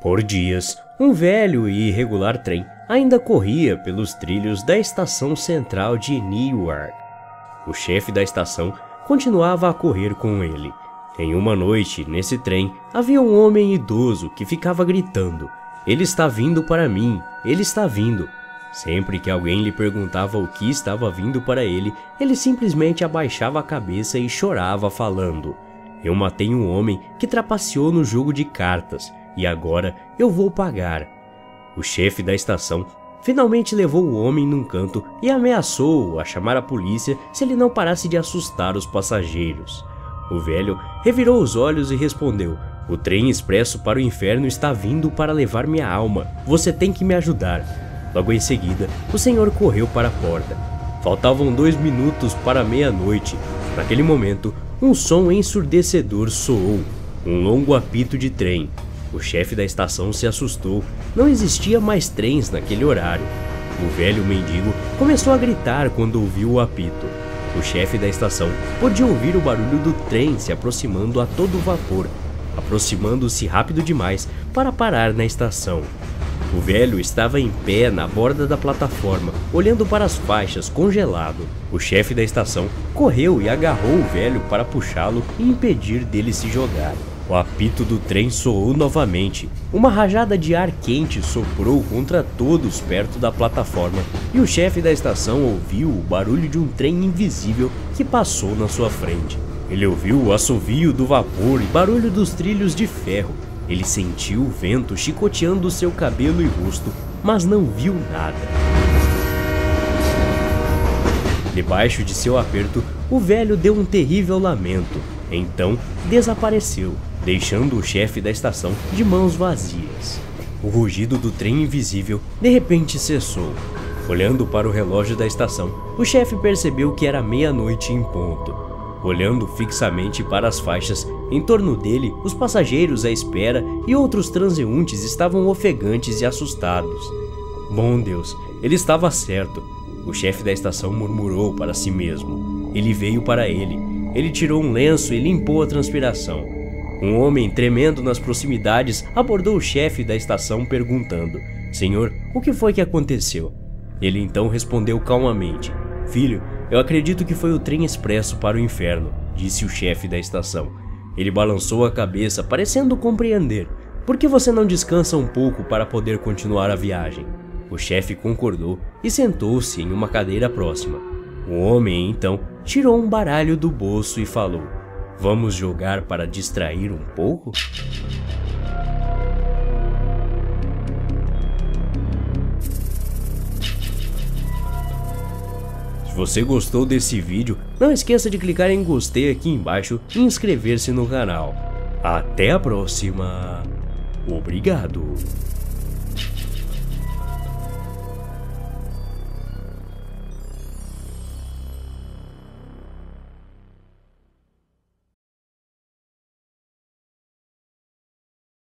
Por dias, um velho e irregular trem ainda corria pelos trilhos da estação central de Newark. O chefe da estação continuava a correr com ele. Em uma noite, nesse trem, havia um homem idoso que ficava gritando: Ele está vindo para mim, ele está vindo. Sempre que alguém lhe perguntava o que estava vindo para ele, ele simplesmente abaixava a cabeça e chorava, falando: Eu matei um homem que trapaceou no jogo de cartas e agora eu vou pagar. O chefe da estação finalmente levou o homem num canto e ameaçou-o a chamar a polícia se ele não parasse de assustar os passageiros. O velho revirou os olhos e respondeu: O trem expresso para o inferno está vindo para levar minha alma. Você tem que me ajudar. Logo em seguida, o senhor correu para a porta. Faltavam dois minutos para meia-noite. Naquele momento, um som ensurdecedor soou um longo apito de trem. O chefe da estação se assustou. Não existia mais trens naquele horário. O velho mendigo começou a gritar quando ouviu o apito. O chefe da estação podia ouvir o barulho do trem se aproximando a todo vapor, aproximando-se rápido demais para parar na estação. O velho estava em pé na borda da plataforma, olhando para as faixas, congelado. O chefe da estação correu e agarrou o velho para puxá-lo e impedir dele se jogar. O apito do trem soou novamente. Uma rajada de ar quente soprou contra todos perto da plataforma e o chefe da estação ouviu o barulho de um trem invisível que passou na sua frente. Ele ouviu o assovio do vapor e barulho dos trilhos de ferro. Ele sentiu o vento chicoteando seu cabelo e rosto, mas não viu nada. Debaixo de seu aperto, o velho deu um terrível lamento. Então desapareceu deixando o chefe da estação de mãos vazias. O rugido do trem invisível de repente cessou. Olhando para o relógio da estação, o chefe percebeu que era meia-noite em ponto. Olhando fixamente para as faixas, em torno dele, os passageiros à espera e outros transeuntes estavam ofegantes e assustados. Bom Deus, ele estava certo. O chefe da estação murmurou para si mesmo. Ele veio para ele. Ele tirou um lenço e limpou a transpiração. Um homem tremendo nas proximidades abordou o chefe da estação perguntando: Senhor, o que foi que aconteceu? Ele então respondeu calmamente: Filho, eu acredito que foi o trem expresso para o inferno, disse o chefe da estação. Ele balançou a cabeça, parecendo compreender. Por que você não descansa um pouco para poder continuar a viagem? O chefe concordou e sentou-se em uma cadeira próxima. O homem então tirou um baralho do bolso e falou: Vamos jogar para distrair um pouco? Se você gostou desse vídeo, não esqueça de clicar em gostei aqui embaixo e inscrever-se no canal. Até a próxima. Obrigado.